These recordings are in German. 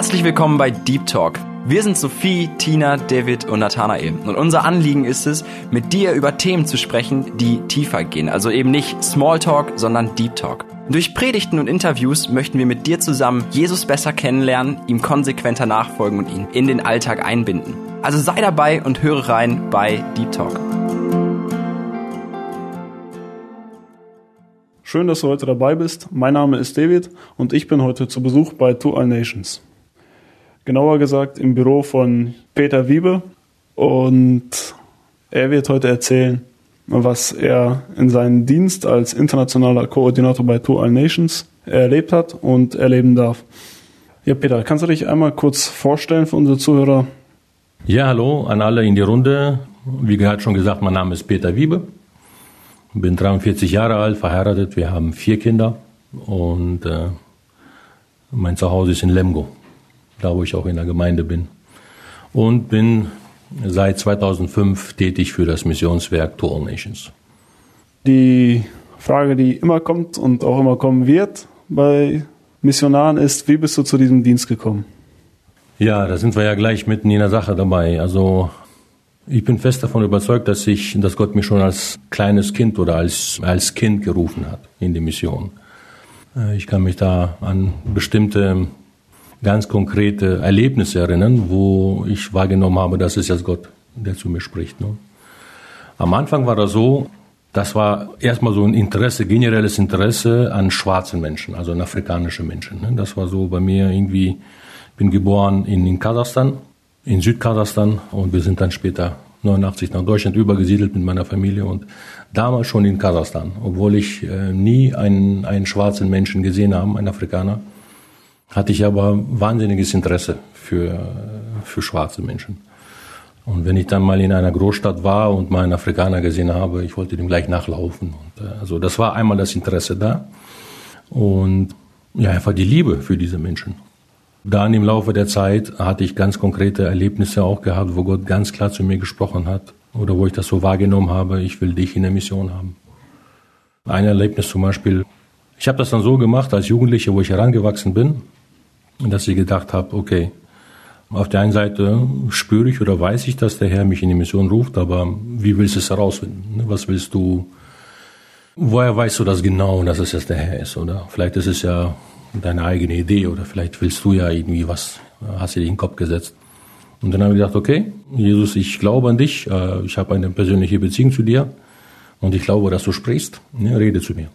Herzlich willkommen bei Deep Talk. Wir sind Sophie, Tina, David und Nathanael. Und unser Anliegen ist es, mit dir über Themen zu sprechen, die tiefer gehen. Also eben nicht Smalltalk, sondern Deep Talk. Durch Predigten und Interviews möchten wir mit dir zusammen Jesus besser kennenlernen, ihm konsequenter nachfolgen und ihn in den Alltag einbinden. Also sei dabei und höre rein bei Deep Talk. Schön, dass du heute dabei bist. Mein Name ist David und ich bin heute zu Besuch bei Two All Nations. Genauer gesagt im Büro von Peter Wiebe und er wird heute erzählen, was er in seinem Dienst als internationaler Koordinator bei Two All Nations erlebt hat und erleben darf. Ja, Peter, kannst du dich einmal kurz vorstellen für unsere Zuhörer? Ja, hallo an alle in die Runde. Wie gerade schon gesagt, mein Name ist Peter Wiebe. Bin 43 Jahre alt, verheiratet. Wir haben vier Kinder und äh, mein Zuhause ist in Lemgo, da wo ich auch in der Gemeinde bin. Und bin seit 2005 tätig für das Missionswerk To All Nations. Die Frage, die immer kommt und auch immer kommen wird bei Missionaren ist, wie bist du zu diesem Dienst gekommen? Ja, da sind wir ja gleich mitten in der Sache dabei. Also ich bin fest davon überzeugt, dass ich, dass Gott mich schon als kleines Kind oder als, als Kind gerufen hat in die Mission. Äh, ich kann mich da an bestimmte ganz konkrete Erlebnisse erinnern, wo ich wahrgenommen habe, das ist jetzt Gott, der zu mir spricht. Ne? Am Anfang war das so, das war erstmal so ein Interesse, generelles Interesse an schwarzen Menschen, also an afrikanischen Menschen. Ne? Das war so bei mir irgendwie, ich bin geboren in, in Kasachstan, in Südkasachstan und wir sind dann später 89 nach Deutschland übergesiedelt mit meiner Familie und damals schon in Kasachstan, obwohl ich äh, nie einen, einen schwarzen Menschen gesehen habe, einen Afrikaner hatte ich aber wahnsinniges Interesse für, für schwarze Menschen. Und wenn ich dann mal in einer Großstadt war und mal einen Afrikaner gesehen habe, ich wollte dem gleich nachlaufen. Und, äh, also das war einmal das Interesse da und ja einfach die Liebe für diese Menschen. Dann im Laufe der Zeit hatte ich ganz konkrete Erlebnisse auch gehabt, wo Gott ganz klar zu mir gesprochen hat oder wo ich das so wahrgenommen habe, ich will dich in der Mission haben. Ein Erlebnis zum Beispiel, ich habe das dann so gemacht als Jugendliche, wo ich herangewachsen bin, dass ich gedacht habe, okay, auf der einen Seite spüre ich oder weiß ich, dass der Herr mich in die Mission ruft, aber wie willst du es herausfinden? Ne, was willst du, woher weißt du das genau, dass es jetzt der Herr ist? Oder vielleicht ist es ja deine eigene Idee oder vielleicht willst du ja irgendwie was, hast du dir in den Kopf gesetzt. Und dann habe ich gedacht, okay, Jesus, ich glaube an dich, äh, ich habe eine persönliche Beziehung zu dir und ich glaube, dass du sprichst, ne, rede zu mir.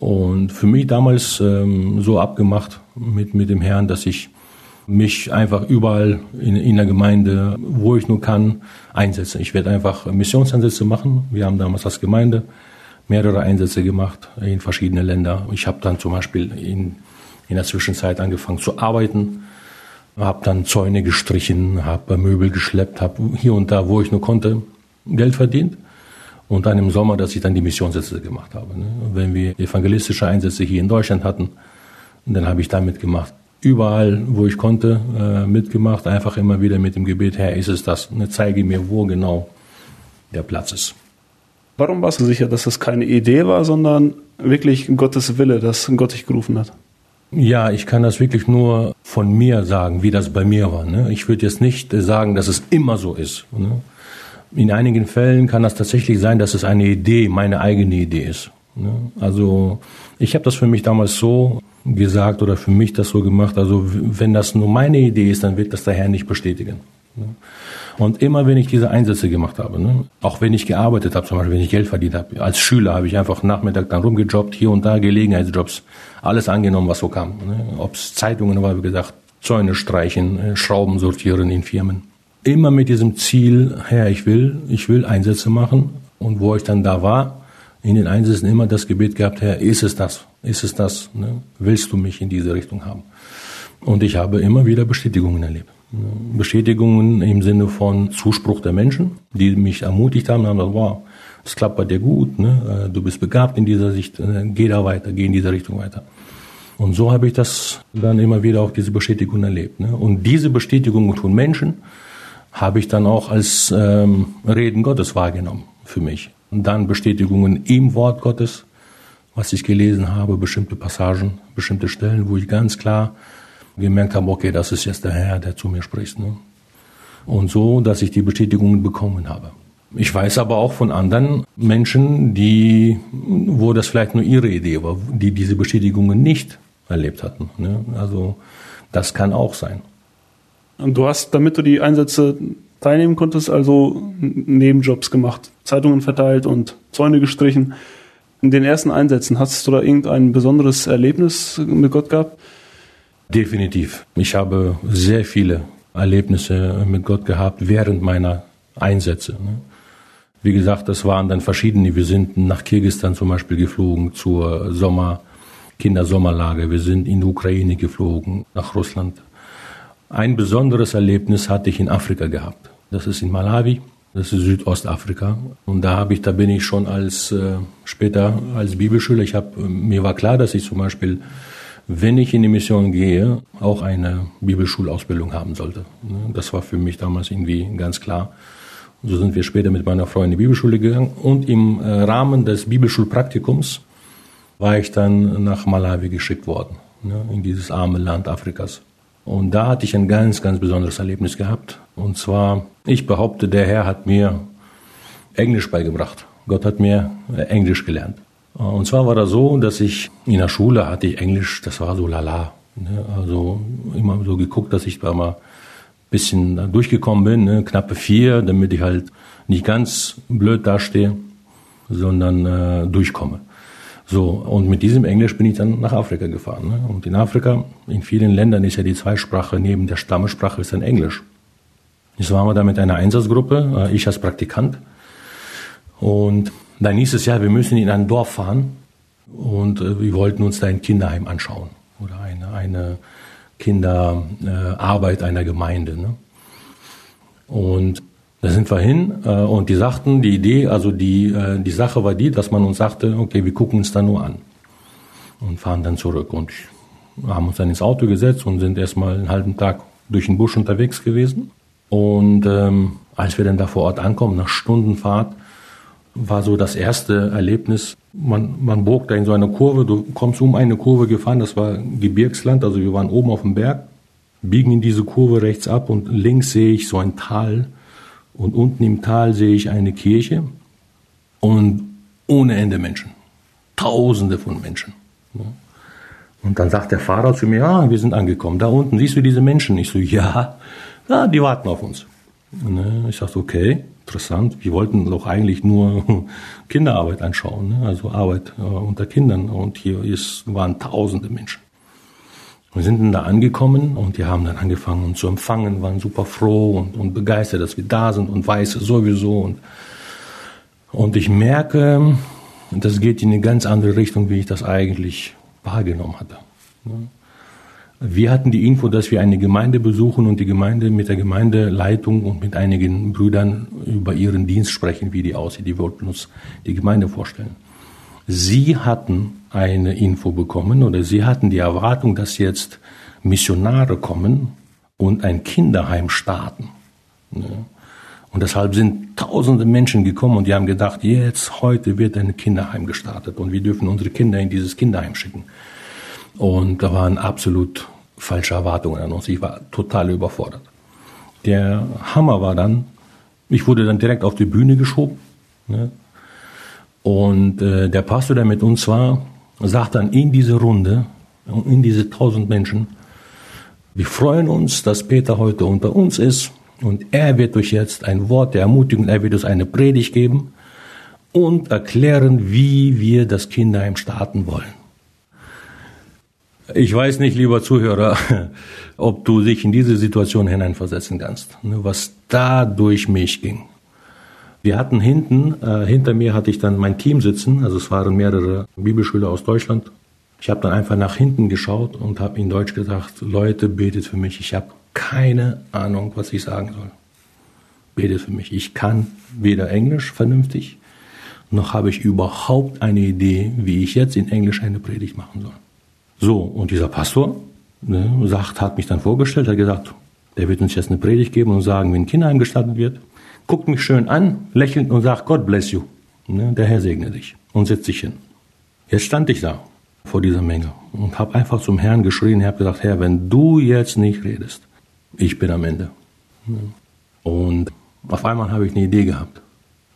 Und für mich damals ähm, so abgemacht mit, mit dem Herrn, dass ich mich einfach überall in, in der Gemeinde, wo ich nur kann, einsetze. Ich werde einfach Missionseinsätze machen. Wir haben damals als Gemeinde mehrere Einsätze gemacht in verschiedene Länder. Ich habe dann zum Beispiel in, in der Zwischenzeit angefangen zu arbeiten, habe dann Zäune gestrichen, habe Möbel geschleppt, habe hier und da, wo ich nur konnte, Geld verdient. Und dann im Sommer, dass ich dann die Missionssätze gemacht habe. Ne? Wenn wir evangelistische Einsätze hier in Deutschland hatten, dann habe ich da mitgemacht. Überall, wo ich konnte, äh, mitgemacht. Einfach immer wieder mit dem Gebet, Herr, ist es das? Ne? Zeige mir, wo genau der Platz ist. Warum warst du sicher, dass das keine Idee war, sondern wirklich Gottes Wille, dass Gott dich gerufen hat? Ja, ich kann das wirklich nur von mir sagen, wie das bei mir war. Ne? Ich würde jetzt nicht sagen, dass es immer so ist. Ne? In einigen Fällen kann das tatsächlich sein, dass es eine Idee, meine eigene Idee ist. Ne? Also ich habe das für mich damals so gesagt oder für mich das so gemacht. Also wenn das nur meine Idee ist, dann wird das der Herr nicht bestätigen. Ne? Und immer wenn ich diese Einsätze gemacht habe, ne, auch wenn ich gearbeitet habe, zum Beispiel wenn ich Geld verdient habe, als Schüler habe ich einfach Nachmittag dann rumgejobbt, hier und da Gelegenheitsjobs, alles angenommen, was so kam. Ne? Ob es Zeitungen war, wie gesagt, Zäune streichen, äh, Schrauben sortieren in Firmen immer mit diesem Ziel, Herr, ich will, ich will Einsätze machen. Und wo ich dann da war, in den Einsätzen immer das Gebet gehabt, Herr, ist es das? Ist es das? Ne? Willst du mich in diese Richtung haben? Und ich habe immer wieder Bestätigungen erlebt. Bestätigungen im Sinne von Zuspruch der Menschen, die mich ermutigt haben, haben gesagt, wow, es klappt bei dir gut, ne? Äh, du bist begabt in dieser Sicht, äh, geh da weiter, geh in diese Richtung weiter. Und so habe ich das dann immer wieder auch diese Bestätigung erlebt. Ne? Und diese Bestätigungen von Menschen, habe ich dann auch als ähm, Reden Gottes wahrgenommen für mich. Und dann Bestätigungen im Wort Gottes, was ich gelesen habe, bestimmte Passagen, bestimmte Stellen, wo ich ganz klar gemerkt habe, okay, das ist jetzt der Herr, der zu mir spricht. Ne? Und so, dass ich die Bestätigung bekommen habe. Ich weiß aber auch von anderen Menschen, die, wo das vielleicht nur ihre Idee war, die diese Bestätigungen nicht erlebt hatten. Ne? Also das kann auch sein. Du hast, damit du die Einsätze teilnehmen konntest, also Nebenjobs gemacht, Zeitungen verteilt und Zäune gestrichen. In den ersten Einsätzen, hast du da irgendein besonderes Erlebnis mit Gott gehabt? Definitiv. Ich habe sehr viele Erlebnisse mit Gott gehabt während meiner Einsätze. Ne? Wie gesagt, das waren dann verschiedene. Wir sind nach Kirgistan zum Beispiel geflogen zur Sommer, Kindersommerlager. Wir sind in die Ukraine geflogen, nach Russland. Ein besonderes Erlebnis hatte ich in Afrika gehabt. Das ist in Malawi. Das ist Südostafrika. Und da habe ich, da bin ich schon als äh, später als Bibelschüler. Ich habe mir war klar, dass ich zum Beispiel, wenn ich in die Mission gehe, auch eine Bibelschulausbildung haben sollte. Ne, das war für mich damals irgendwie ganz klar. So sind wir später mit meiner Frau in die Bibelschule gegangen. Und im äh, Rahmen des Bibelschulpraktikums war ich dann nach Malawi geschickt worden, ne, in dieses arme Land Afrikas. Und da hatte ich ein ganz, ganz besonderes Erlebnis gehabt. Und zwar, ich behaupte, der Herr hat mir Englisch beigebracht. Gott hat mir äh, Englisch gelernt. Und zwar war das so, dass ich in der Schule hatte ich Englisch, das war so lala. Ne? Also immer so geguckt, dass ich da mal ein bisschen durchgekommen bin, ne? knappe vier, damit ich halt nicht ganz blöd dastehe, sondern äh, durchkomme. So, und mit diesem Englisch bin ich dann nach Afrika gefahren. Ne? Und in Afrika, in vielen Ländern ist ja die Zweisprache neben der Stammesprache ist dann Englisch. Jetzt waren wir da mit einer Einsatzgruppe, äh, ich als Praktikant. Und dann hieß es ja, wir müssen in ein Dorf fahren und äh, wir wollten uns da ein Kinderheim anschauen oder eine, eine Kinderarbeit einer Gemeinde. Ne? Und da sind wir hin äh, und die sagten, die Idee, also die, äh, die Sache war die, dass man uns sagte, okay, wir gucken uns da nur an und fahren dann zurück. Und haben uns dann ins Auto gesetzt und sind erstmal einen halben Tag durch den Busch unterwegs gewesen. Und ähm, als wir dann da vor Ort ankommen, nach Stundenfahrt, war so das erste Erlebnis. Man, man bog da in so eine Kurve, du kommst um eine Kurve gefahren, das war Gebirgsland, also wir waren oben auf dem Berg, biegen in diese Kurve rechts ab und links sehe ich so ein Tal und unten im Tal sehe ich eine Kirche und ohne Ende Menschen. Tausende von Menschen. Und dann sagt der Fahrer zu mir, ah, wir sind angekommen. Da unten siehst du diese Menschen? Ich so, ja, ja die warten auf uns. Äh, ich sagte, okay, interessant. Wir wollten doch eigentlich nur Kinderarbeit anschauen, ne? also Arbeit äh, unter Kindern. Und hier waren tausende Menschen. Wir sind dann da angekommen und die haben dann angefangen uns zu empfangen, waren super froh und, und begeistert, dass wir da sind und weiß sowieso. Und, und ich merke, das geht in eine ganz andere Richtung, wie ich das eigentlich wahrgenommen hatte. Wir hatten die Info, dass wir eine Gemeinde besuchen und die Gemeinde mit der Gemeindeleitung und mit einigen Brüdern über ihren Dienst sprechen, wie die aussieht. Die wollten uns die Gemeinde vorstellen. Sie hatten eine Info bekommen oder sie hatten die Erwartung, dass jetzt Missionare kommen und ein Kinderheim starten. Und deshalb sind tausende Menschen gekommen und die haben gedacht, jetzt, heute wird ein Kinderheim gestartet und wir dürfen unsere Kinder in dieses Kinderheim schicken. Und da waren absolut falsche Erwartungen an uns. Ich war total überfordert. Der Hammer war dann, ich wurde dann direkt auf die Bühne geschoben. Ne? Und äh, der Pastor, der mit uns war, sagt dann in diese Runde, in diese tausend Menschen, wir freuen uns, dass Peter heute unter uns ist und er wird euch jetzt ein Wort der Ermutigung, er wird uns eine Predigt geben und erklären, wie wir das Kinderheim starten wollen. Ich weiß nicht, lieber Zuhörer, ob du dich in diese Situation hineinversetzen kannst, ne, was da durch mich ging. Wir hatten hinten, äh, hinter mir hatte ich dann mein Team sitzen, also es waren mehrere Bibelschüler aus Deutschland. Ich habe dann einfach nach hinten geschaut und habe in Deutsch gesagt, Leute, betet für mich. Ich habe keine Ahnung, was ich sagen soll. Betet für mich. Ich kann weder Englisch vernünftig, noch habe ich überhaupt eine Idee, wie ich jetzt in Englisch eine Predigt machen soll. So, und dieser Pastor ne, sagt, hat mich dann vorgestellt, hat gesagt, der wird uns jetzt eine Predigt geben und sagen, wenn ein Kinderheim gestartet wird guckt mich schön an, lächelt und sagt, God bless you. Ne, der Herr segne dich und setzt sich hin. Jetzt stand ich da vor dieser Menge und habe einfach zum Herrn geschrien, habe gesagt, Herr, wenn du jetzt nicht redest, ich bin am Ende. Und auf einmal habe ich eine Idee gehabt.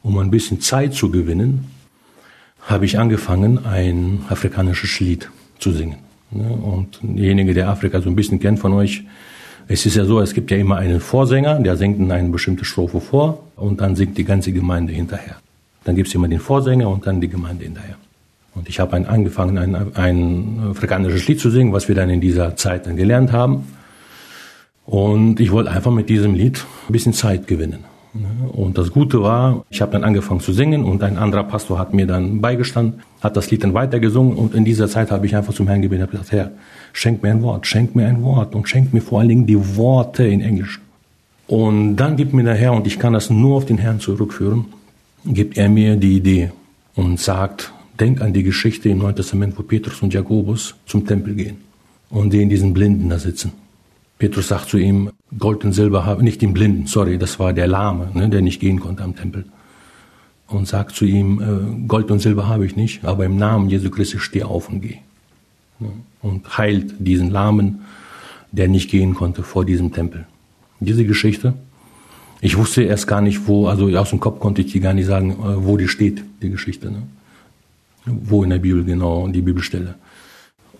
Um ein bisschen Zeit zu gewinnen, habe ich angefangen, ein afrikanisches Lied zu singen. Und derjenige, der Afrika so ein bisschen kennt von euch, es ist ja so, es gibt ja immer einen Vorsänger, der singt eine bestimmte Strophe vor und dann singt die ganze Gemeinde hinterher. Dann gibt es immer den Vorsänger und dann die Gemeinde hinterher. Und ich habe angefangen, ein, ein afrikanisches Lied zu singen, was wir dann in dieser Zeit dann gelernt haben. Und ich wollte einfach mit diesem Lied ein bisschen Zeit gewinnen. Und das Gute war, ich habe dann angefangen zu singen und ein anderer Pastor hat mir dann beigestanden, hat das Lied dann weitergesungen und in dieser Zeit habe ich einfach zum Herrn gebeten, habe gesagt, Herr, schenk mir ein Wort, schenk mir ein Wort und schenk mir vor allen Dingen die Worte in Englisch. Und dann gibt mir der Herr, und ich kann das nur auf den Herrn zurückführen, gibt er mir die Idee und sagt, denk an die Geschichte im Neuen Testament, wo Petrus und Jakobus zum Tempel gehen und die in diesen Blinden da sitzen. Petrus sagt zu ihm, Gold und Silber habe, nicht den Blinden, sorry, das war der Lahme, ne, der nicht gehen konnte am Tempel. Und sagt zu ihm, äh, Gold und Silber habe ich nicht, aber im Namen Jesu Christi steh auf und geh. Ne, und heilt diesen Lahmen, der nicht gehen konnte vor diesem Tempel. Diese Geschichte, ich wusste erst gar nicht, wo, also aus dem Kopf konnte ich die gar nicht sagen, äh, wo die steht, die Geschichte. Ne? Wo in der Bibel genau, die Bibelstelle.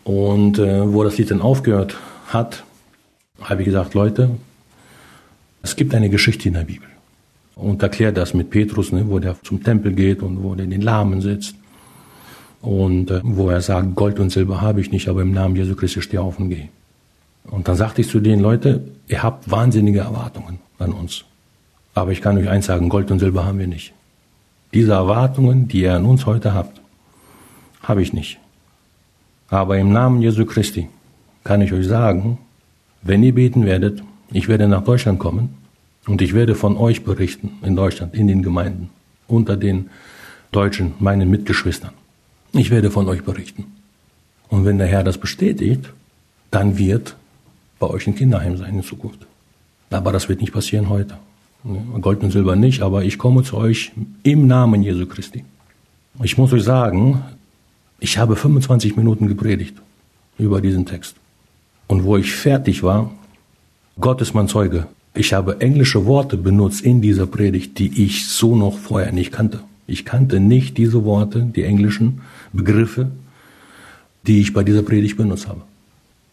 Und äh, wo das Lied dann aufgehört hat, habe ich gesagt, Leute, es gibt eine Geschichte in der Bibel. Und erklärt das mit Petrus, ne, wo der zum Tempel geht und wo der in den Lahmen sitzt. Und äh, wo er sagt, Gold und Silber habe ich nicht, aber im Namen Jesu Christi steh auf und geh. Und dann sagte ich zu den Leuten, ihr habt wahnsinnige Erwartungen an uns. Aber ich kann euch eins sagen, Gold und Silber haben wir nicht. Diese Erwartungen, die ihr an uns heute habt, habe ich nicht. Aber im Namen Jesu Christi kann ich euch sagen, wenn ihr beten werdet, ich werde nach Deutschland kommen und ich werde von euch berichten in Deutschland, in den Gemeinden, unter den Deutschen, meinen Mitgeschwistern. Ich werde von euch berichten. Und wenn der Herr das bestätigt, dann wird bei euch ein Kinderheim sein in Zukunft. Aber das wird nicht passieren heute. Gold und Silber nicht, aber ich komme zu euch im Namen Jesu Christi. Ich muss euch sagen, ich habe 25 Minuten gepredigt über diesen Text. Und wo ich fertig war, Gott ist mein Zeuge. Ich habe englische Worte benutzt in dieser Predigt, die ich so noch vorher nicht kannte. Ich kannte nicht diese Worte, die englischen Begriffe, die ich bei dieser Predigt benutzt habe.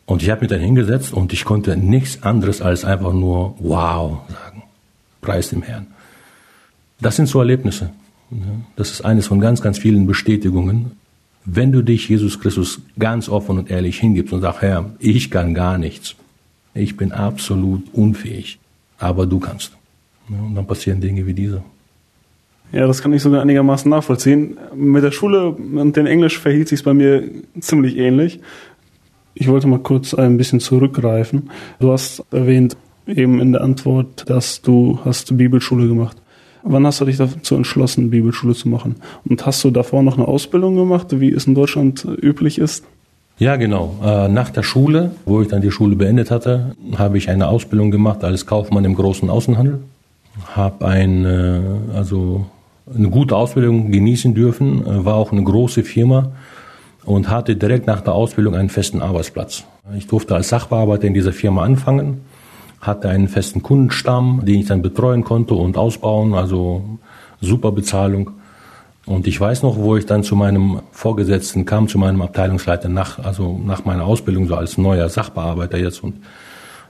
Und ich habe mich dann hingesetzt und ich konnte nichts anderes als einfach nur Wow sagen. Preis dem Herrn. Das sind so Erlebnisse. Das ist eines von ganz, ganz vielen Bestätigungen, wenn du dich Jesus Christus ganz offen und ehrlich hingibst und sagst, Herr, ich kann gar nichts. Ich bin absolut unfähig. Aber du kannst. Und dann passieren Dinge wie diese. Ja, das kann ich sogar einigermaßen nachvollziehen. Mit der Schule und dem Englisch verhielt sich bei mir ziemlich ähnlich. Ich wollte mal kurz ein bisschen zurückgreifen. Du hast erwähnt eben in der Antwort, dass du hast Bibelschule gemacht. Wann hast du dich dazu entschlossen, Bibelschule zu machen? Und hast du davor noch eine Ausbildung gemacht, wie es in Deutschland üblich ist? Ja, genau. Äh, nach der Schule, wo ich dann die Schule beendet hatte, habe ich eine Ausbildung gemacht als Kaufmann im großen Außenhandel. Habe ein, also eine gute Ausbildung genießen dürfen, äh, war auch eine große Firma und hatte direkt nach der Ausbildung einen festen Arbeitsplatz. Ich durfte als Sachbearbeiter in dieser Firma anfangen hatte einen festen Kundenstamm, den ich dann betreuen konnte und ausbauen, also super Bezahlung. Und ich weiß noch, wo ich dann zu meinem Vorgesetzten kam, zu meinem Abteilungsleiter nach, also nach meiner Ausbildung so als neuer Sachbearbeiter jetzt und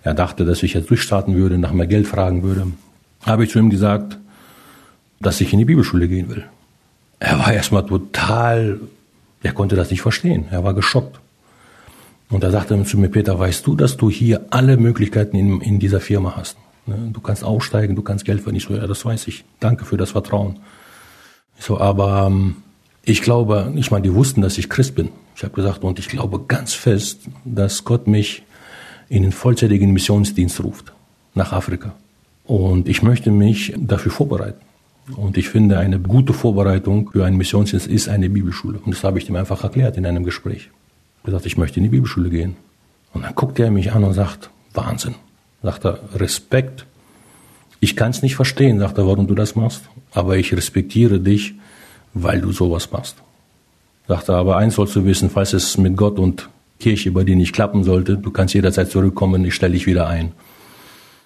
er dachte, dass ich jetzt durchstarten würde, nach mehr Geld fragen würde, habe ich zu ihm gesagt, dass ich in die Bibelschule gehen will. Er war erstmal total, er konnte das nicht verstehen. Er war geschockt. Und da sagte er zu mir, Peter, weißt du, dass du hier alle Möglichkeiten in, in dieser Firma hast? Ne? Du kannst aussteigen, du kannst Geld verdienen. Ich so, ja, das weiß ich. Danke für das Vertrauen. Ich so, aber ähm, ich glaube, ich meine, die wussten, dass ich Christ bin. Ich habe gesagt, und ich glaube ganz fest, dass Gott mich in den vollzeitigen Missionsdienst ruft nach Afrika. Und ich möchte mich dafür vorbereiten. Und ich finde, eine gute Vorbereitung für einen Missionsdienst ist eine Bibelschule. Und das habe ich ihm einfach erklärt in einem Gespräch gesagt, ich möchte in die Bibelschule gehen. Und dann guckt er mich an und sagt, Wahnsinn. Sagt er, Respekt. Ich kann es nicht verstehen, sagt er, warum du das machst, aber ich respektiere dich, weil du sowas machst. Sagte, aber eins sollst du wissen, falls es mit Gott und Kirche bei dir nicht klappen sollte, du kannst jederzeit zurückkommen, ich stelle dich wieder ein.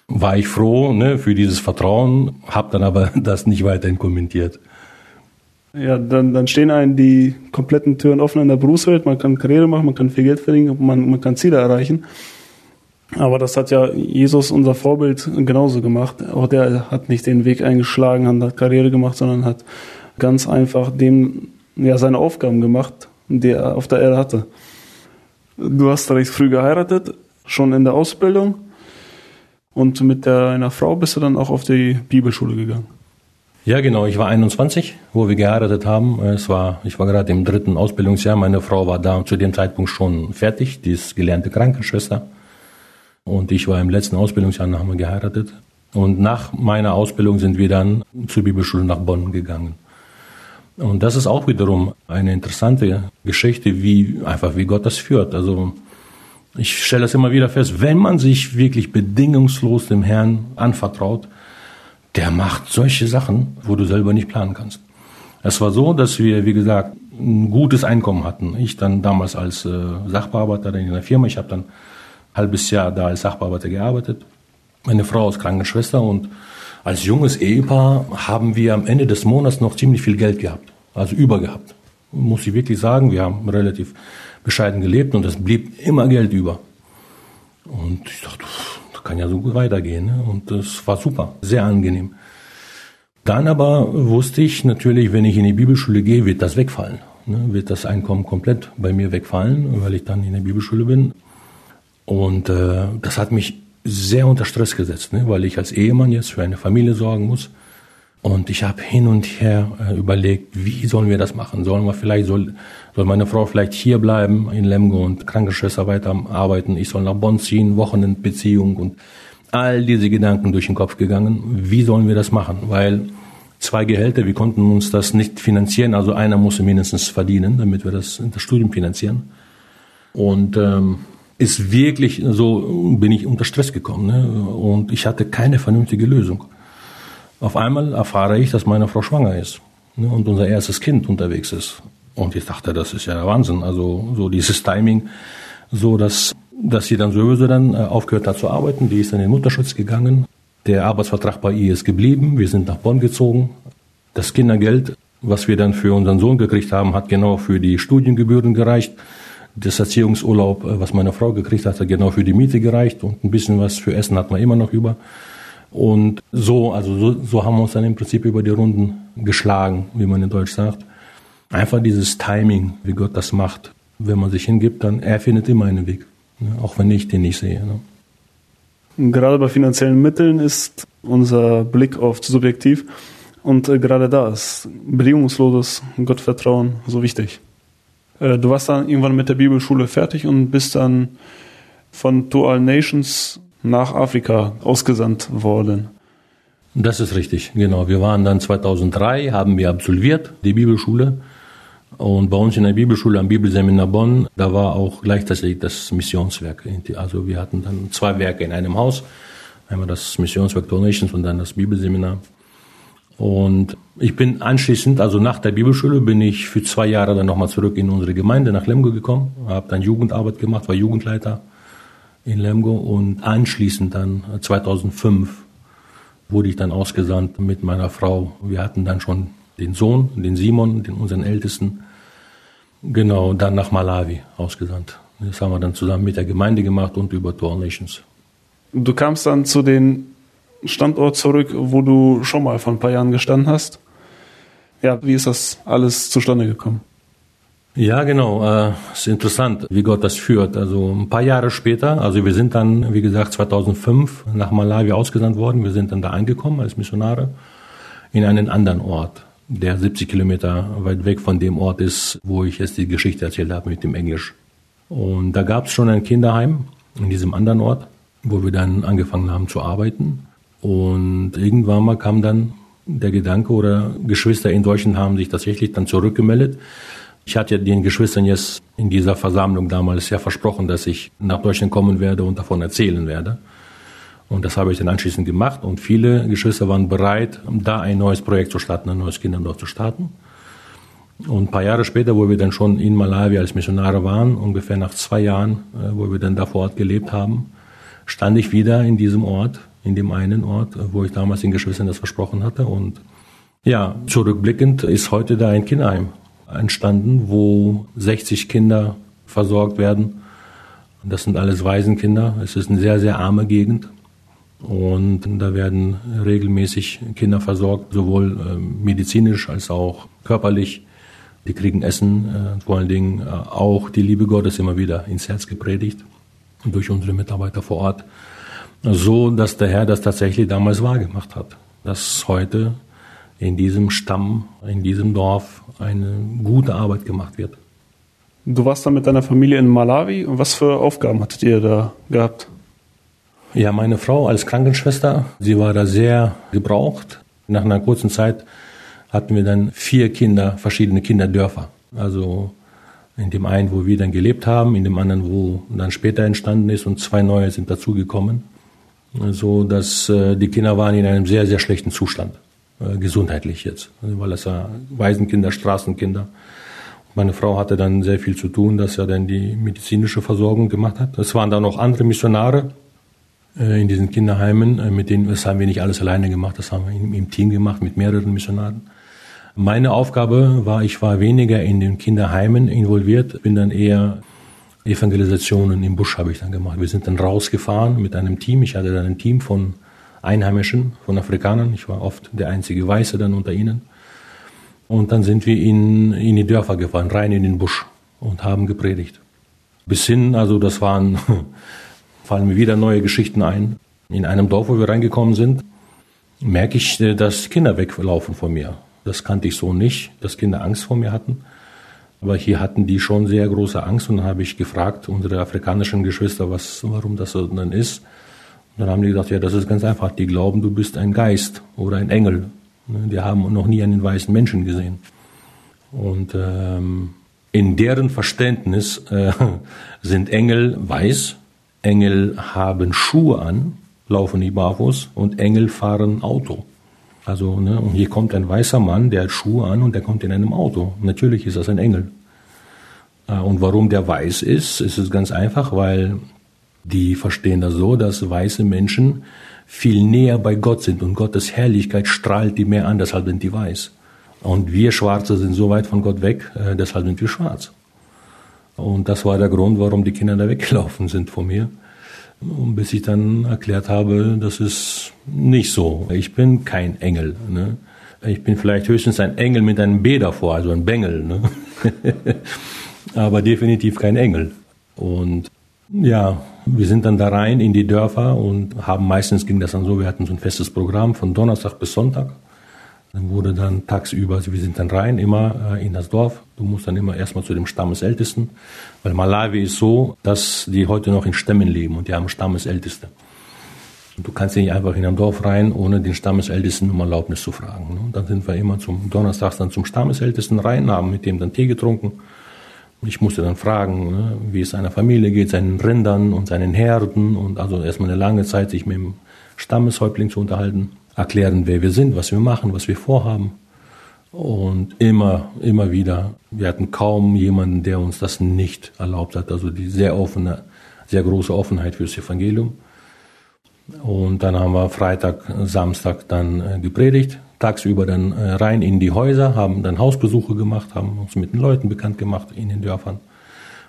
War ich froh ne, für dieses Vertrauen, habe dann aber das nicht weiterhin kommentiert. Ja, dann, dann stehen einem die kompletten Türen offen in der Berufswelt. Man kann Karriere machen, man kann viel Geld verdienen, man, man kann Ziele erreichen. Aber das hat ja Jesus, unser Vorbild, genauso gemacht. Auch der hat nicht den Weg eingeschlagen, hat Karriere gemacht, sondern hat ganz einfach dem ja seine Aufgaben gemacht, die er auf der Erde hatte. Du hast recht früh geheiratet, schon in der Ausbildung. Und mit der, einer Frau bist du dann auch auf die Bibelschule gegangen. Ja, genau. Ich war 21, wo wir geheiratet haben. Es war, ich war gerade im dritten Ausbildungsjahr. Meine Frau war da zu dem Zeitpunkt schon fertig. Die ist gelernte Krankenschwester. Und ich war im letzten Ausbildungsjahr, haben wir geheiratet. Und nach meiner Ausbildung sind wir dann zur Bibelschule nach Bonn gegangen. Und das ist auch wiederum eine interessante Geschichte, wie einfach wie Gott das führt. Also ich stelle das immer wieder fest, wenn man sich wirklich bedingungslos dem Herrn anvertraut, der macht solche Sachen, wo du selber nicht planen kannst. Es war so, dass wir, wie gesagt, ein gutes Einkommen hatten. Ich dann damals als äh, Sachbearbeiter in einer Firma, ich habe dann ein halbes Jahr da als Sachbearbeiter gearbeitet. Meine Frau ist Krankenschwester und als junges Ehepaar haben wir am Ende des Monats noch ziemlich viel Geld gehabt, also über gehabt. Muss ich wirklich sagen, wir haben relativ bescheiden gelebt und es blieb immer Geld über. Und ich dachte, kann ja so gut weitergehen. Ne? Und das war super, sehr angenehm. Dann aber wusste ich natürlich, wenn ich in die Bibelschule gehe, wird das wegfallen. Ne? Wird das Einkommen komplett bei mir wegfallen, weil ich dann in der Bibelschule bin. Und äh, das hat mich sehr unter Stress gesetzt, ne? weil ich als Ehemann jetzt für eine Familie sorgen muss. Und ich habe hin und her äh, überlegt, wie sollen wir das machen? Sollen wir vielleicht, soll, soll meine Frau vielleicht hier bleiben in Lemgo und Krankenschwester weiterarbeiten? Ich soll nach Bonn ziehen, Wochenendbeziehung und all diese Gedanken durch den Kopf gegangen. Wie sollen wir das machen? Weil zwei Gehälter, wir konnten uns das nicht finanzieren. Also einer musste mindestens verdienen, damit wir das, das Studium finanzieren. Und ähm, ist wirklich so, bin ich unter Stress gekommen. Ne? Und ich hatte keine vernünftige Lösung. Auf einmal erfahre ich, dass meine Frau schwanger ist ne, und unser erstes Kind unterwegs ist. Und ich dachte, das ist ja Wahnsinn. Also so dieses Timing, so dass, dass sie dann sowieso dann äh, aufgehört hat zu arbeiten. Die ist dann in den Mutterschutz gegangen. Der Arbeitsvertrag bei ihr ist geblieben. Wir sind nach Bonn gezogen. Das Kindergeld, was wir dann für unseren Sohn gekriegt haben, hat genau für die Studiengebühren gereicht. Das Erziehungsurlaub, äh, was meine Frau gekriegt hat, hat genau für die Miete gereicht und ein bisschen was für Essen hat man immer noch über. Und so, also so, so haben wir uns dann im Prinzip über die Runden geschlagen, wie man in Deutsch sagt. Einfach dieses Timing, wie Gott das macht. Wenn man sich hingibt, dann er findet immer einen Weg, ne? auch wenn ich den nicht sehe. Ne? Gerade bei finanziellen Mitteln ist unser Blick oft subjektiv und äh, gerade da ist bedingungsloses Gottvertrauen so wichtig. Äh, du warst dann irgendwann mit der Bibelschule fertig und bist dann von To All Nations nach Afrika ausgesandt worden. Das ist richtig, genau. Wir waren dann 2003, haben wir absolviert, die Bibelschule. Und bei uns in der Bibelschule am Bibelseminar Bonn, da war auch gleichzeitig das Missionswerk. Also wir hatten dann zwei Werke in einem Haus. Einmal das Missionswerk Donations und dann das Bibelseminar. Und ich bin anschließend, also nach der Bibelschule, bin ich für zwei Jahre dann nochmal zurück in unsere Gemeinde nach Lemgo gekommen, habe dann Jugendarbeit gemacht, war Jugendleiter in Lemgo und anschließend dann 2005 wurde ich dann ausgesandt mit meiner Frau. Wir hatten dann schon den Sohn, den Simon, den unseren Ältesten, genau, dann nach Malawi ausgesandt. Das haben wir dann zusammen mit der Gemeinde gemacht und über Tor Nations. Du kamst dann zu dem Standort zurück, wo du schon mal vor ein paar Jahren gestanden hast. Ja, wie ist das alles zustande gekommen? Ja, genau. Äh, ist interessant, wie Gott das führt. Also ein paar Jahre später, also wir sind dann, wie gesagt, 2005 nach Malawi ausgesandt worden. Wir sind dann da angekommen als Missionare in einen anderen Ort, der 70 Kilometer weit weg von dem Ort ist, wo ich jetzt die Geschichte erzählt habe mit dem Englisch. Und da gab es schon ein Kinderheim in diesem anderen Ort, wo wir dann angefangen haben zu arbeiten. Und irgendwann mal kam dann der Gedanke oder Geschwister in Deutschland haben sich tatsächlich dann zurückgemeldet ich hatte den Geschwistern jetzt in dieser Versammlung damals ja versprochen, dass ich nach Deutschland kommen werde und davon erzählen werde. Und das habe ich dann anschließend gemacht. Und viele Geschwister waren bereit, da ein neues Projekt zu starten, ein neues Kinderdorf zu starten. Und ein paar Jahre später, wo wir dann schon in Malawi als Missionare waren, ungefähr nach zwei Jahren, äh, wo wir dann da vor Ort gelebt haben, stand ich wieder in diesem Ort, in dem einen Ort, wo ich damals den Geschwistern das versprochen hatte. Und ja, zurückblickend ist heute da ein Kinderheim entstanden, wo 60 Kinder versorgt werden. Das sind alles Waisenkinder. Es ist eine sehr, sehr arme Gegend. Und da werden regelmäßig Kinder versorgt, sowohl äh, medizinisch als auch körperlich. Die kriegen Essen, äh, vor allen Dingen äh, auch die Liebe Gottes immer wieder ins Herz gepredigt durch unsere Mitarbeiter vor Ort. So, dass der Herr das tatsächlich damals wahrgemacht hat. Dass heute in diesem Stamm, in diesem Dorf eine gute Arbeit gemacht wird. Du warst dann mit deiner Familie in Malawi was für Aufgaben hattet ihr da gehabt? Ja, meine Frau als Krankenschwester, sie war da sehr gebraucht. Nach einer kurzen Zeit hatten wir dann vier Kinder, verschiedene Kinderdörfer. Also in dem einen, wo wir dann gelebt haben, in dem anderen, wo dann später entstanden ist und zwei neue sind dazugekommen. So dass äh, die Kinder waren in einem sehr, sehr schlechten Zustand, äh, gesundheitlich jetzt. Weil es ja Waisenkinder, Straßenkinder. Meine Frau hatte dann sehr viel zu tun, dass er dann die medizinische Versorgung gemacht hat. Es waren dann noch andere Missionare, in diesen Kinderheimen, äh, mit denen, das haben wir nicht alles alleine gemacht, das haben wir im Team gemacht mit mehreren Missionaren. Meine Aufgabe war, ich war weniger in den Kinderheimen involviert, bin dann eher Evangelisationen im Busch habe ich dann gemacht. Wir sind dann rausgefahren mit einem Team. Ich hatte dann ein Team von Einheimischen, von Afrikanern. Ich war oft der einzige Weiße dann unter ihnen. Und dann sind wir in, in die Dörfer gefahren, rein in den Busch und haben gepredigt. Bis hin, also das waren fallen mir wieder neue Geschichten ein. In einem Dorf, wo wir reingekommen sind, merke ich, äh, dass Kinder weglaufen von mir. Das kannte ich so nicht, dass Kinder Angst vor mir hatten. Aber hier hatten die schon sehr große Angst und dann habe ich gefragt, unsere afrikanischen Geschwister, was, warum das so dann ist. Und dann haben die gesagt, ja, das ist ganz einfach. Die glauben, du bist ein Geist oder ein Engel. Ne, die haben noch nie einen weißen Menschen gesehen. Und ähm, in deren Verständnis äh, sind Engel weiß Engel haben Schuhe an, laufen die barfuß und Engel fahren Auto. Also, ne, und hier kommt ein weißer Mann, der hat Schuhe an und der kommt in einem Auto. Natürlich ist das ein Engel. Äh, und warum der weiß ist, ist es ganz einfach, weil die verstehen das so, dass weiße Menschen viel näher bei Gott sind und Gottes Herrlichkeit strahlt die mehr an, deshalb sind die weiß. Und wir Schwarze sind so weit von Gott weg, äh, deshalb sind wir schwarz. Und das war der Grund, warum die Kinder da weggelaufen sind von mir. Und bis ich dann erklärt habe, das ist nicht so. Ich bin kein Engel. Ne? Ich bin vielleicht höchstens ein Engel mit einem B davor, also ein Bengel. Ne? Aber definitiv kein Engel. Und ja, wir sind dann da rein in die Dörfer und haben meistens ging das dann so, wir hatten so ein festes Programm von Donnerstag bis Sonntag. Dann wurde dann tagsüber, also wir sind dann rein, immer äh, in das Dorf. Du musst dann immer erstmal zu dem Stammesältesten, weil Malawi ist so, dass die heute noch in Stämmen leben und die haben Stammesälteste. Und du kannst nicht einfach in ein Dorf rein, ohne den Stammesältesten um Erlaubnis zu fragen. Ne? Und dann sind wir immer zum Donnerstags dann zum Stammesältesten rein, haben mit dem dann Tee getrunken. Ich musste dann fragen, ne, wie es seiner Familie geht, seinen Rindern und seinen Herden und also erstmal eine lange Zeit sich mit dem Stammeshäuptling zu unterhalten erklären, wer wir sind, was wir machen, was wir vorhaben. Und immer, immer wieder, wir hatten kaum jemanden, der uns das nicht erlaubt hat. Also die sehr offene, sehr große Offenheit fürs Evangelium. Und dann haben wir Freitag, Samstag dann äh, gepredigt, tagsüber dann äh, rein in die Häuser, haben dann Hausbesuche gemacht, haben uns mit den Leuten bekannt gemacht in den Dörfern.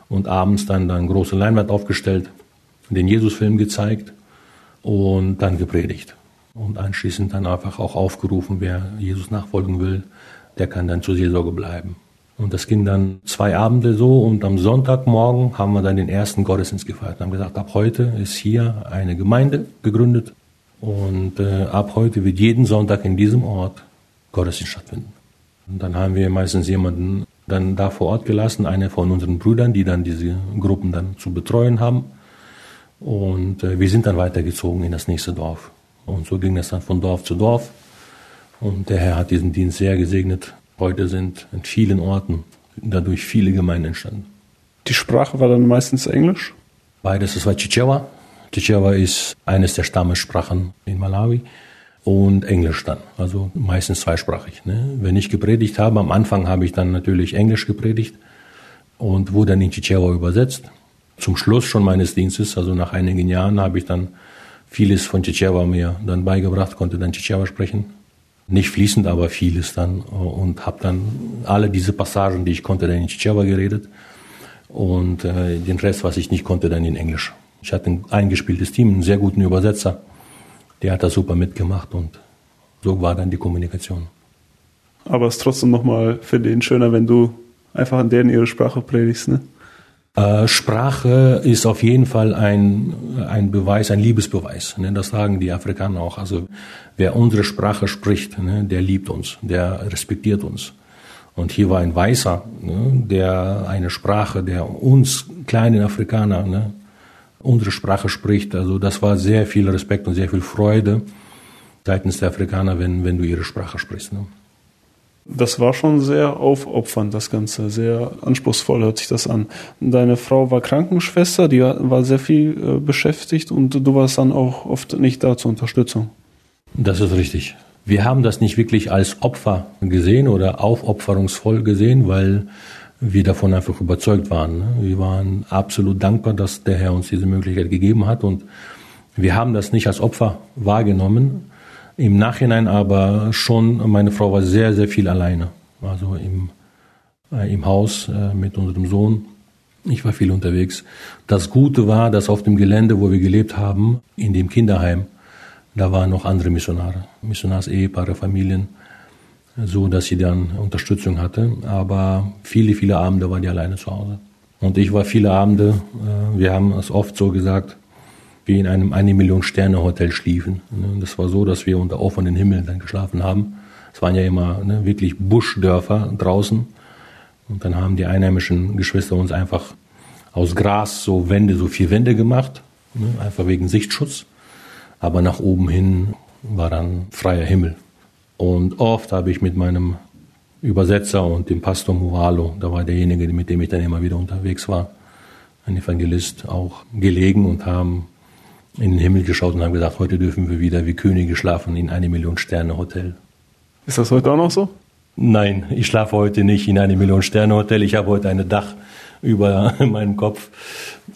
Und abends dann dann große Leinwand aufgestellt, den Jesusfilm gezeigt und dann gepredigt und anschließend dann einfach auch aufgerufen, wer Jesus nachfolgen will, der kann dann zur Seelsorge bleiben. Und das ging dann zwei Abende so und am Sonntagmorgen haben wir dann den ersten Gottesdienst gefeiert und haben gesagt, ab heute ist hier eine Gemeinde gegründet und äh, ab heute wird jeden Sonntag in diesem Ort Gottesdienst stattfinden. Und dann haben wir meistens jemanden dann da vor Ort gelassen, einer von unseren Brüdern, die dann diese Gruppen dann zu betreuen haben. Und äh, wir sind dann weitergezogen in das nächste Dorf. Und so ging das dann von Dorf zu Dorf. Und der Herr hat diesen Dienst sehr gesegnet. Heute sind in vielen Orten dadurch viele Gemeinden entstanden. Die Sprache war dann meistens Englisch? Beides, das war Chichewa. Chichewa ist eines der Stammessprachen in Malawi. und Englisch dann. Also meistens zweisprachig. Ne? Wenn ich gepredigt habe, am Anfang habe ich dann natürlich Englisch gepredigt und wurde dann in Chichewa übersetzt. Zum Schluss schon meines Dienstes, also nach einigen Jahren, habe ich dann vieles von Chichewa mir dann beigebracht, konnte dann Chichewa sprechen. Nicht fließend, aber vieles dann und habe dann alle diese Passagen, die ich konnte, dann in Chichewa geredet und äh, den Rest, was ich nicht konnte, dann in Englisch. Ich hatte ein eingespieltes Team, einen sehr guten Übersetzer, der hat das super mitgemacht und so war dann die Kommunikation. Aber es ist trotzdem nochmal für den schöner, wenn du einfach an deren ihre Sprache predigst, ne? Äh, Sprache ist auf jeden Fall ein, ein Beweis, ein Liebesbeweis. Ne? Das sagen die Afrikaner auch. Also wer unsere Sprache spricht, ne, der liebt uns, der respektiert uns. Und hier war ein Weißer, ne, der eine Sprache, der uns kleinen Afrikaner, ne, unsere Sprache spricht. Also das war sehr viel Respekt und sehr viel Freude seitens der Afrikaner, wenn, wenn du ihre Sprache sprichst. Ne? Das war schon sehr aufopfernd, das Ganze. Sehr anspruchsvoll hört sich das an. Deine Frau war Krankenschwester, die war sehr viel äh, beschäftigt und du warst dann auch oft nicht da zur Unterstützung. Das ist richtig. Wir haben das nicht wirklich als Opfer gesehen oder aufopferungsvoll gesehen, weil wir davon einfach überzeugt waren. Ne? Wir waren absolut dankbar, dass der Herr uns diese Möglichkeit gegeben hat und wir haben das nicht als Opfer wahrgenommen, im Nachhinein aber schon, meine Frau war sehr, sehr viel alleine. Also im, äh, im Haus äh, mit unserem Sohn. Ich war viel unterwegs. Das Gute war, dass auf dem Gelände, wo wir gelebt haben, in dem Kinderheim, da waren noch andere Missionare, Missionars-Ehepaare, Familien, so dass sie dann Unterstützung hatte. Aber viele, viele Abende war die alleine zu Hause. Und ich war viele Abende, äh, wir haben es oft so gesagt, wie in einem eine Million Sterne Hotel schliefen. Ne, das war so, dass wir unter offenen Himmel dann geschlafen haben. Es waren ja immer ne, wirklich Buschdörfer draußen. Und dann haben die einheimischen Geschwister uns einfach aus Gras so Wände, so vier Wände gemacht, ne, einfach wegen Sichtschutz. Aber nach oben hin war dann freier Himmel. Und oft habe ich mit meinem Übersetzer und dem Pastor Muvalo, da war derjenige, mit dem ich dann immer wieder unterwegs war, ein Evangelist, auch gelegen und haben in den Himmel geschaut und haben gesagt, heute dürfen wir wieder wie Könige schlafen in eine Million Sterne Hotel. Ist das heute auch noch so? Nein, ich schlafe heute nicht in eine Million Sterne Hotel. Ich habe heute ein Dach über meinem Kopf.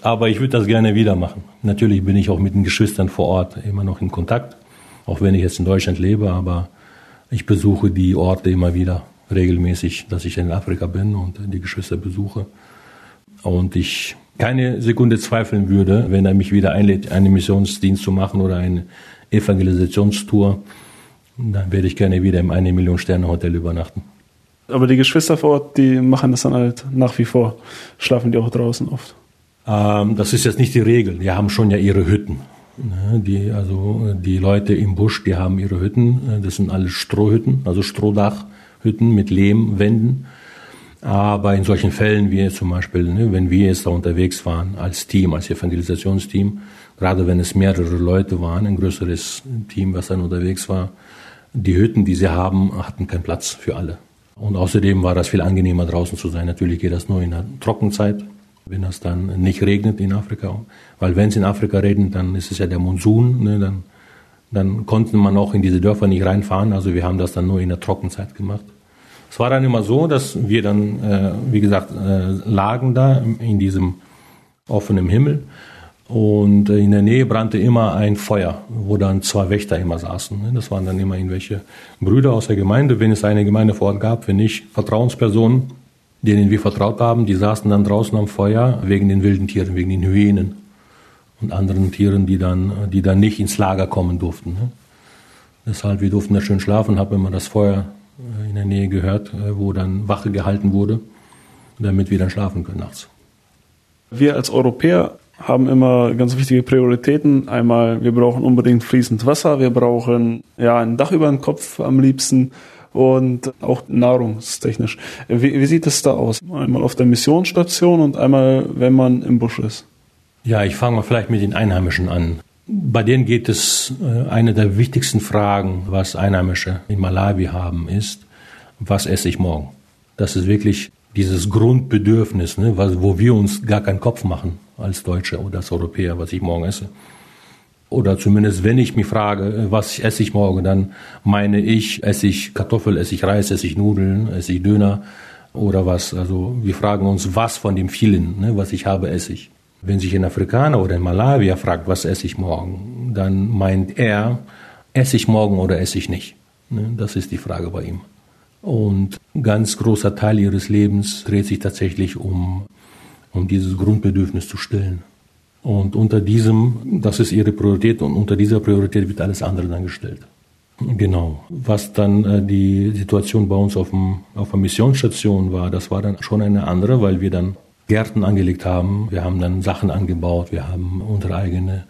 Aber ich würde das gerne wieder machen. Natürlich bin ich auch mit den Geschwistern vor Ort immer noch in Kontakt, auch wenn ich jetzt in Deutschland lebe, aber ich besuche die Orte immer wieder regelmäßig, dass ich in Afrika bin und die Geschwister besuche. Und ich keine Sekunde zweifeln würde, wenn er mich wieder einlädt, einen Missionsdienst zu machen oder eine Evangelisationstour, dann werde ich gerne wieder im eine Million Sterne Hotel übernachten. Aber die Geschwister vor Ort, die machen das dann halt nach wie vor. Schlafen die auch draußen oft? Ähm, das ist jetzt nicht die Regel. Die haben schon ja ihre Hütten. Ne, die, also die Leute im Busch, die haben ihre Hütten. Das sind alles Strohhütten, also Strohdachhütten mit Lehmwänden. Aber in solchen Fällen wie zum Beispiel, ne, wenn wir jetzt da unterwegs waren als Team, als Evangelisationsteam, gerade wenn es mehrere Leute waren, ein größeres Team, was dann unterwegs war, die Hütten, die sie haben, hatten keinen Platz für alle. Und außerdem war das viel angenehmer draußen zu sein. Natürlich geht das nur in der Trockenzeit, wenn es dann nicht regnet in Afrika. Weil wenn es in Afrika regnet, dann ist es ja der Monsun, ne, dann, dann konnte man auch in diese Dörfer nicht reinfahren. Also wir haben das dann nur in der Trockenzeit gemacht. Es war dann immer so, dass wir dann, äh, wie gesagt, äh, lagen da in diesem offenen Himmel und äh, in der Nähe brannte immer ein Feuer, wo dann zwei Wächter immer saßen. Ne? Das waren dann immer irgendwelche Brüder aus der Gemeinde, wenn es eine Gemeinde vor Ort gab, wenn nicht Vertrauenspersonen, denen wir vertraut haben, die saßen dann draußen am Feuer wegen den wilden Tieren, wegen den Hyänen und anderen Tieren, die dann, die dann nicht ins Lager kommen durften. Ne? Deshalb, wir durften da schön schlafen, haben immer das Feuer in der Nähe gehört, äh, wo dann Wache gehalten wurde, damit wir dann schlafen können nachts. Wir als Europäer haben immer ganz wichtige Prioritäten. Einmal, wir brauchen unbedingt fließend Wasser, wir brauchen ja ein Dach über den Kopf am liebsten und auch nahrungstechnisch. Wie, wie sieht es da aus? Einmal auf der Missionsstation und einmal, wenn man im Busch ist. Ja, ich fange mal vielleicht mit den Einheimischen an. Bei denen geht es, äh, eine der wichtigsten Fragen, was Einheimische in Malawi haben, ist, was esse ich morgen? Das ist wirklich dieses Grundbedürfnis, ne, wo wir uns gar keinen Kopf machen als Deutsche oder als Europäer, was ich morgen esse. Oder zumindest, wenn ich mich frage, was esse ich morgen, dann meine ich, esse ich Kartoffel, esse ich Reis, esse ich Nudeln, esse ich Döner oder was. Also wir fragen uns, was von dem vielen, ne, was ich habe, esse ich. Wenn sich ein Afrikaner oder ein Malawier fragt, was esse ich morgen, dann meint er, esse ich morgen oder esse ich nicht. Ne, das ist die Frage bei ihm. Und ein ganz großer Teil ihres Lebens dreht sich tatsächlich um, um dieses Grundbedürfnis zu stillen. Und unter diesem, das ist ihre Priorität und unter dieser Priorität wird alles andere dann gestellt. Genau. Was dann äh, die Situation bei uns auf, dem, auf der Missionsstation war, das war dann schon eine andere, weil wir dann Gärten angelegt haben. Wir haben dann Sachen angebaut. Wir haben unsere eigene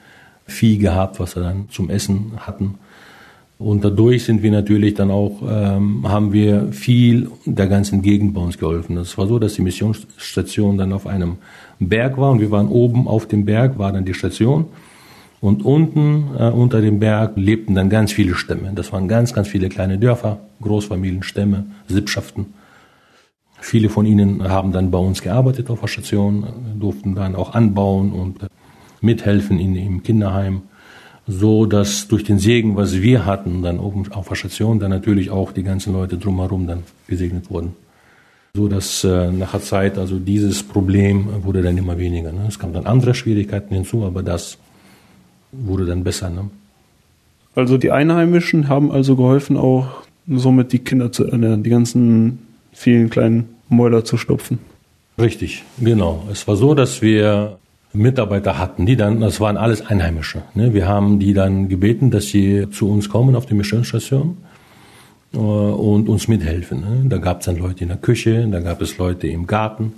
Vieh gehabt, was wir dann zum Essen hatten. Und dadurch sind wir natürlich dann auch, ähm, haben wir viel der ganzen Gegend bei uns geholfen. Es war so, dass die Missionsstation dann auf einem Berg war und wir waren oben auf dem Berg, war dann die Station. Und unten äh, unter dem Berg lebten dann ganz viele Stämme. Das waren ganz, ganz viele kleine Dörfer, Großfamilienstämme, Sippschaften. Viele von ihnen haben dann bei uns gearbeitet auf der Station, durften dann auch anbauen und äh, mithelfen in, im Kinderheim so dass durch den Segen, was wir hatten, dann oben auf der Station, dann natürlich auch die ganzen Leute drumherum dann gesegnet wurden. So dass äh, nach der Zeit, also dieses Problem wurde dann immer weniger. Ne? Es kamen dann andere Schwierigkeiten hinzu, aber das wurde dann besser. Ne? Also die Einheimischen haben also geholfen, auch somit die Kinder zu ernähren, die ganzen vielen kleinen Mäuler zu stopfen. Richtig, genau. Es war so, dass wir Mitarbeiter hatten, die dann, das waren alles Einheimische. Ne? Wir haben die dann gebeten, dass sie zu uns kommen auf die Missionsstation äh, und uns mithelfen. Ne? Da gab es dann Leute in der Küche, da gab es Leute im Garten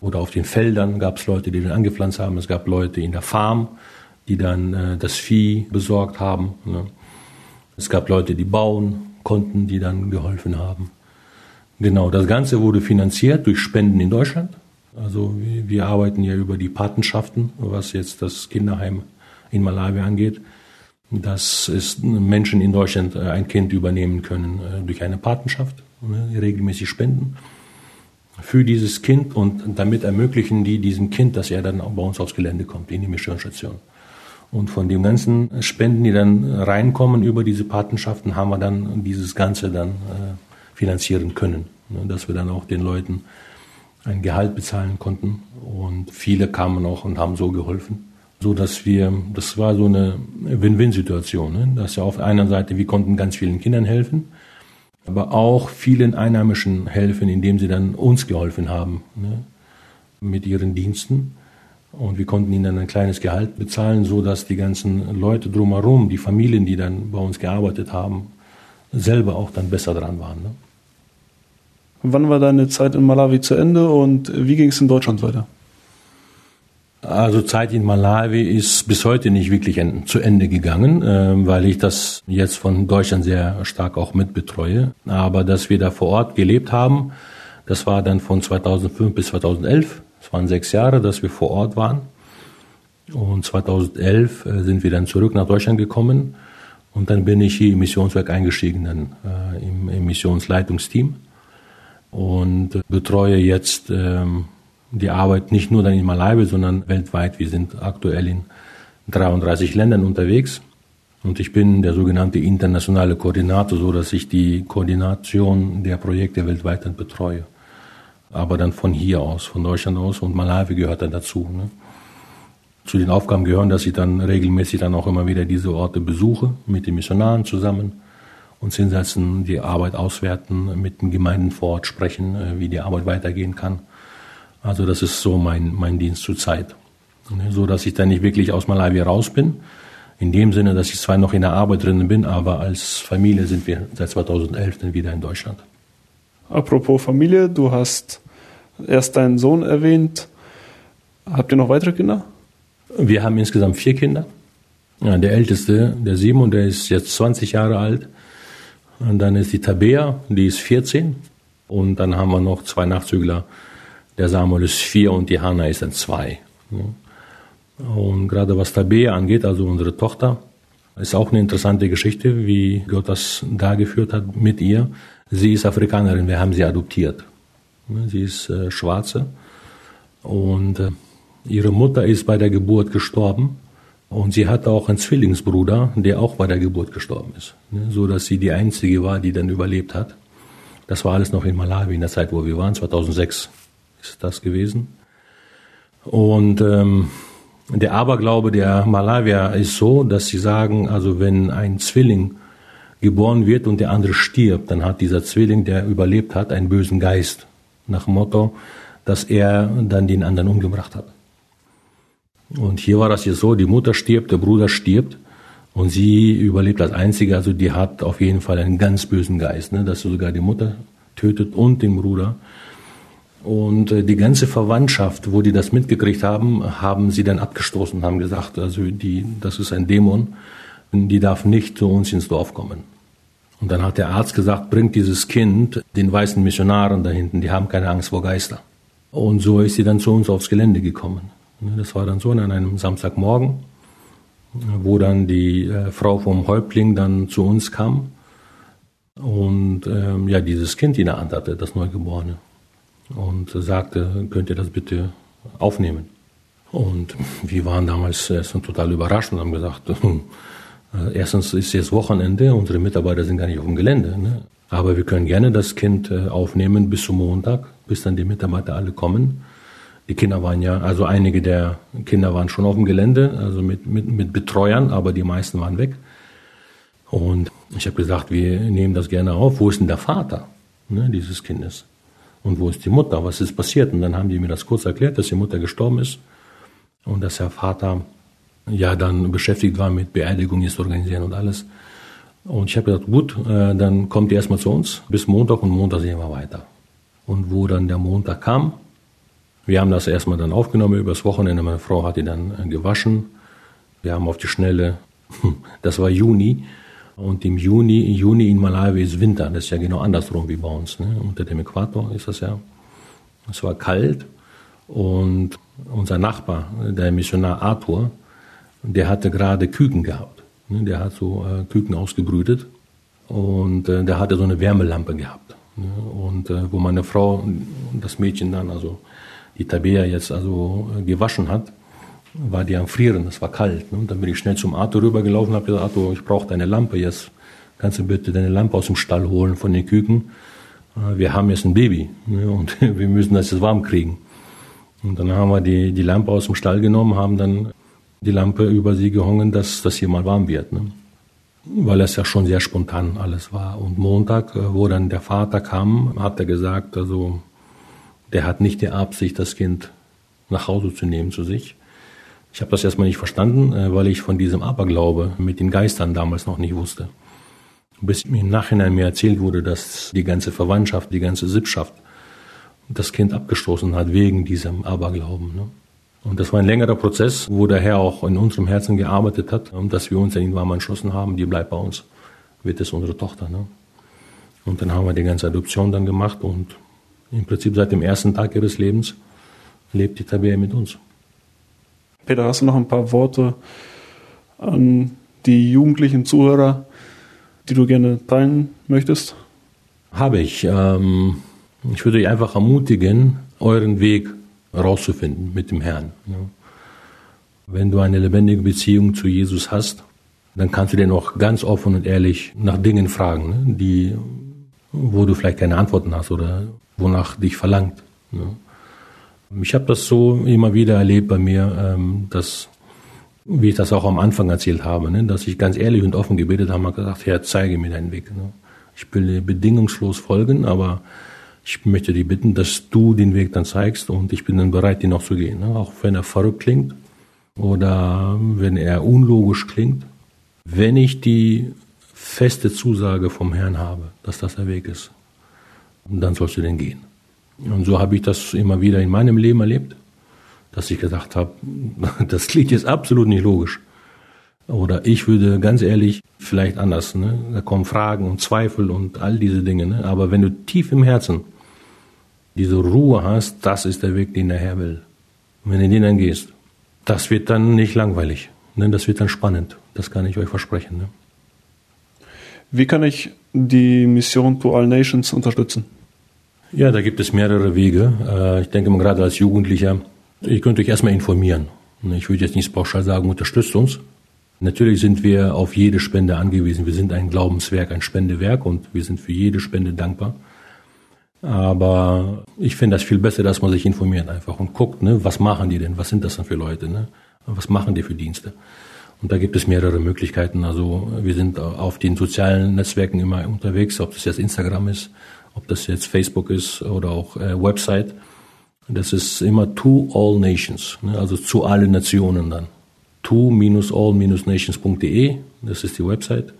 oder auf den Feldern gab es Leute, die dann angepflanzt haben. Es gab Leute in der Farm, die dann äh, das Vieh besorgt haben. Ne? Es gab Leute, die bauen konnten, die dann geholfen haben. Genau, das Ganze wurde finanziert durch Spenden in Deutschland. Also wir arbeiten ja über die Patenschaften, was jetzt das Kinderheim in Malawi angeht. Dass es Menschen in Deutschland äh, ein Kind übernehmen können äh, durch eine Patenschaft, ne, regelmäßig spenden für dieses Kind und damit ermöglichen die diesem Kind, dass er dann bei uns aufs Gelände kommt, in die Missionsstation. Und von dem ganzen Spenden, die dann reinkommen über diese Patenschaften, haben wir dann dieses Ganze dann äh, finanzieren können, ne, dass wir dann auch den Leuten ein Gehalt bezahlen konnten. Und viele kamen auch und haben so geholfen. So dass wir, das war so eine Win-Win-Situation. Ne? Dass wir auf einer Seite, wir konnten ganz vielen Kindern helfen, aber auch vielen Einheimischen helfen, indem sie dann uns geholfen haben ne? mit ihren Diensten. Und wir konnten ihnen dann ein kleines Gehalt bezahlen, so dass die ganzen Leute drumherum, die Familien, die dann bei uns gearbeitet haben, selber auch dann besser dran waren. Ne? Wann war deine Zeit in Malawi zu Ende und wie ging es in Deutschland weiter? Also Zeit in Malawi ist bis heute nicht wirklich zu Ende gegangen, ähm, weil ich das jetzt von Deutschland sehr stark auch mitbetreue. Aber dass wir da vor Ort gelebt haben, das war dann von 2005 bis 2011. Das waren sechs Jahre, dass wir vor Ort waren. Und 2011 äh, sind wir dann zurück nach Deutschland gekommen. Und dann bin ich hier im Missionswerk eingestiegen, dann äh, im, im Missionsleitungsteam und betreue jetzt ähm, die Arbeit nicht nur dann in Malawi, sondern weltweit. Wir sind aktuell in 33 Ländern unterwegs und ich bin der sogenannte internationale Koordinator, so dass ich die Koordination der Projekte weltweit dann betreue. Aber dann von hier aus, von Deutschland aus und Malawi gehört dann dazu. Ne? Zu den Aufgaben gehören, dass ich dann regelmäßig dann auch immer wieder diese Orte besuche mit den Missionaren zusammen uns hinsetzen, die Arbeit auswerten, mit den Gemeinden vor Ort sprechen, äh, wie die Arbeit weitergehen kann. Also das ist so mein, mein Dienst zur Zeit. Ne, so dass ich dann nicht wirklich aus Malawi raus bin. In dem Sinne, dass ich zwar noch in der Arbeit drin bin, aber als Familie sind wir seit 2011 dann wieder in Deutschland. Apropos Familie, du hast erst deinen Sohn erwähnt. Habt ihr noch weitere Kinder? Wir haben insgesamt vier Kinder. Ja, der älteste, der Simon, der ist jetzt 20 Jahre alt. Und dann ist die Tabea, die ist 14. Und dann haben wir noch zwei Nachzügler. Der Samuel ist vier und die Hanna ist dann zwei. Und gerade was Tabea angeht, also unsere Tochter, ist auch eine interessante Geschichte, wie Gott das da geführt hat mit ihr. Sie ist Afrikanerin, wir haben sie adoptiert. Sie ist äh, Schwarze und äh, ihre Mutter ist bei der Geburt gestorben Und sie hatte auch einen Zwillingsbruder, der auch bei der Geburt gestorben ist. Ne, so dass sie die einzige war, die dann überlebt hat. Das war alles noch in Malawi in der Zeit, wo wir waren. 2006 ist das gewesen. Und ähm, der Aberglaube der Malawier ist so, dass sie sagen, also wenn ein Zwilling geboren wird und der andere stirbt, dann hat dieser Zwilling, der überlebt hat, einen bösen Geist. Nach dem Motto, dass er dann den anderen umgebracht hat. Und hier war das jetzt so, die Mutter stirbt, der Bruder stirbt und sie überlebt als Einzige, also die hat auf jeden Fall einen ganz bösen Geist, ne, dass sie sogar die Mutter tötet und den Bruder. Und äh, die ganze Verwandtschaft, wo die das mitgekriegt haben, haben sie dann abgestoßen, haben gesagt, also die, das ist ein Dämon, die darf nicht zu uns ins Dorf kommen. Und dann hat der Arzt gesagt, bringt dieses Kind den weißen Missionaren da hinten, die haben keine Angst vor Geister. Und so ist sie dann zu uns aufs Gelände gekommen. Ne, das war dann so an einem Samstagmorgen, wo dann die äh, Frau vom Häuptling dann zu uns kam und ähm, ja dieses Kind in der Hand hatte, das Neugeborene, und sagte, könnt ihr das bitte aufnehmen? Und wir waren damals erst total überrascht und haben gesagt, äh, erstens ist jetzt Wochenende, unsere Mitarbeiter sind gar nicht auf dem Gelände, ne? aber wir können gerne das Kind äh, aufnehmen bis zum Montag, bis dann die Mitarbeiter alle kommen die Kinder waren ja, also einige der Kinder waren schon auf dem Gelände, also mit, mit, mit Betreuern, aber die meisten waren weg. Und ich habe gesagt, wir nehmen das gerne auf. Wo ist denn der Vater ne, dieses Kindes? Und wo ist die Mutter? Was ist passiert? Und dann haben die mir das kurz erklärt, dass die Mutter gestorben ist und dass der Vater ja dann beschäftigt war mit Beerdigung jetzt organisieren und alles. Und ich habe gesagt, gut, äh, dann kommt ihr erstmal zu uns bis Montag und Montag sehen wir weiter. Und wo dann der Montag kam, wir haben das erstmal dann aufgenommen übers Wochenende. Meine Frau hat die dann äh, gewaschen. Wir haben auf die Schnelle, das war Juni. Und im Juni, Juni in Malawi ist Winter. Das ist ja genau andersrum wie bei uns. Ne? Unter dem Äquator ist das ja. Es war kalt. Und unser Nachbar, der Missionar Arthur, der hatte gerade Küken gehabt. Ne? Der hat so äh, Küken ausgebrütet. Und äh, der hatte so eine Wärmelampe gehabt. Ne? Und wo meine Frau, das Mädchen dann, also die Tabea jetzt also äh, gewaschen hat, war die am Frieren, es war kalt. Ne? Und dann bin ich schnell zum Arthur rübergelaufen und habe gesagt, Arthur, ich brauche deine Lampe jetzt. Kannst du bitte deine Lampe aus dem Stall holen von den Küken? Äh, wir haben jetzt ein Baby ne? und wir müssen das jetzt warm kriegen. Und dann haben wir die, die Lampe aus dem Stall genommen, haben dann die Lampe über sie gehongen, dass das hier mal warm wird. Ne? Weil es ja schon sehr spontan alles war. Und Montag, äh, wo dann der Vater kam, hat er gesagt, also der hat nicht die Absicht, das Kind nach Hause zu nehmen zu sich. Ich habe das erstmal nicht verstanden, äh, weil ich von diesem Aberglaube mit den Geistern damals noch nicht wusste. Bis mir im Nachhinein mir erzählt wurde, dass die ganze Verwandtschaft, die ganze Sippschaft das Kind abgestoßen hat wegen diesem Aberglauben. Ne? Und das war ein längerer Prozess, wo der Herr auch in unserem Herzen gearbeitet hat, dass wir uns an ihn warm entschlossen haben, die bleibt bei uns, wird es unsere Tochter. Ne? Und dann haben wir die ganze Adoption dann gemacht und im Prinzip seit dem ersten Tag ihres Lebens lebt die Tabea mit uns. Peter, hast du noch ein paar Worte an die jugendlichen Zuhörer, die du gerne teilen möchtest? Habe ich. Ähm, ich würde euch einfach ermutigen, euren Weg rauszufinden mit dem Herrn. Wenn du eine lebendige Beziehung zu Jesus hast, dann kannst du den auch ganz offen und ehrlich nach Dingen fragen, ne, die, wo du vielleicht keine Antworten hast oder wonach dich verlangt. Ne? Ich habe das so immer wieder erlebt bei mir, ähm, dass, wie ich das auch am Anfang erzählt habe, ne, dass ich ganz ehrlich und offen gebetet habe und gesagt, Herr, zeige mir deinen Weg. Ne? Ich will dir bedingungslos folgen, aber ich möchte dich bitten, dass du den Weg dann zeigst und ich bin dann bereit, den auch zu gehen. Auch wenn er verrückt klingt oder wenn er unlogisch klingt. Wenn ich die feste Zusage vom Herrn habe, dass das der Weg ist, und dann sollst du denn gehen. Und so habe ich das immer wieder in meinem Leben erlebt, dass ich gesagt habe, das klingt jetzt absolut nicht logisch. Oder ich würde ganz ehrlich vielleicht anders. Ne? Da kommen Fragen und Zweifel und all diese Dinge. Ne? Aber wenn du tief im Herzen diese Ruhe hast, das ist der Weg, den der Herr will. Und wenn du den dann gehst, das wird dann nicht langweilig. Ne? Das wird dann spannend. Das kann ich euch versprechen. Ne? Wie kann ich die Mission to All Nations unterstützen? Ja, da gibt es mehrere Wege. Äh, ich denke mal gerade als Jugendlicher, ihr könnt euch erstmal informieren. Ich würde jetzt nicht pauschal sagen, unterstützt uns. Natürlich sind wir auf jede Spende angewiesen. Wir sind ein Glaubenswerk, ein Spendewerk und wir sind für jede Spende dankbar. Aber ich finde das viel besser, dass man sich informiert einfach und guckt, ne, was machen die denn? Was sind das denn für Leute? Ne? Was machen die für Dienste? Und da gibt es mehrere Möglichkeiten. Also wir sind auf den sozialen Netzwerken immer unterwegs, ob das jetzt Instagram ist, ob das jetzt Facebook ist oder auch äh, Website. Das ist immer to all nations, ne? also zu allen Nationen dann. to-all-nations.de, das ist die Website.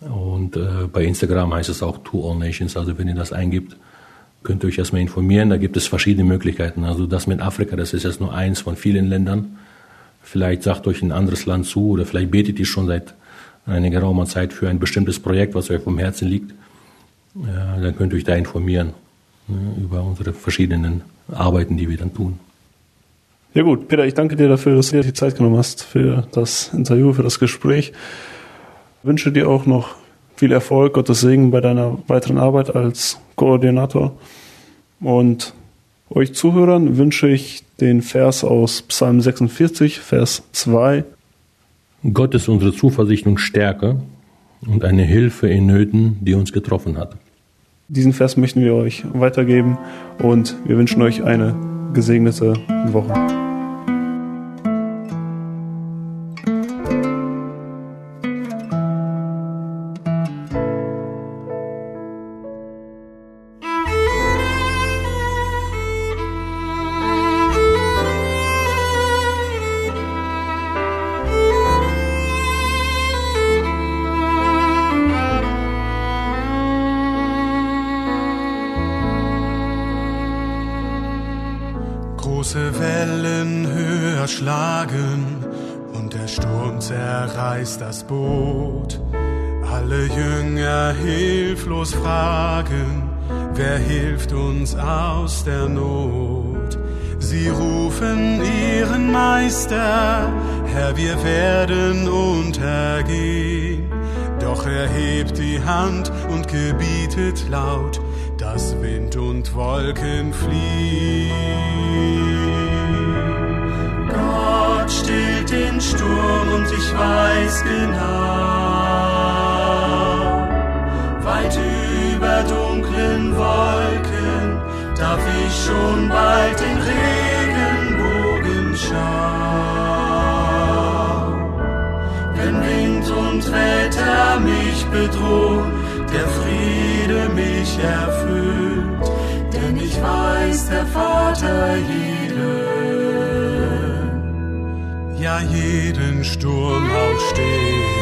Und äh, bei Instagram heißt es auch to all nations, also wenn ihr das eingibt, könnt ihr euch erstmal informieren. Da gibt es verschiedene Möglichkeiten. Also das mit Afrika, das ist jetzt nur eins von vielen Ländern. Vielleicht sagt euch ein anderes Land zu oder vielleicht betet ihr schon seit einer geraumer Zeit für ein bestimmtes Projekt, was euch vom Herzen liegt. Ja, dann könnt ihr euch da informieren ne, über unsere verschiedenen Arbeiten, die wir dann tun. Ja gut, Peter, ich danke dir dafür, dass du dir die Zeit genommen hast für das Interview, für das Gespräch. Ich wünsche dir auch noch viel Erfolg, Gottes Segen bei deiner weiteren Arbeit als Koordinator. Und euch Zuhörern wünsche ich den Vers aus Psalm 46, Vers 2. Gott ist unsere Zuversicht und Stärke und eine Hilfe in Nöten, die uns getroffen hat. Diesen Vers möchten wir euch weitergeben und wir wünschen euch eine gesegnete Woche. Der Not? Sie rufen ihren Meister, Herr, wir werden untergehen. Doch er hebt die Hand und gebietet laut, dass Wind und Wolken fliehen. Gott stillt den Sturm und ich weiß genau, weit über dunklen Wolken darf ich schon bald den Regenbogen schauen. Wenn Wind und Wetter mich bedrohen, der Friede mich erfüllt, denn ich weiß, der Vater jeden ja jeden Sturm auch steht.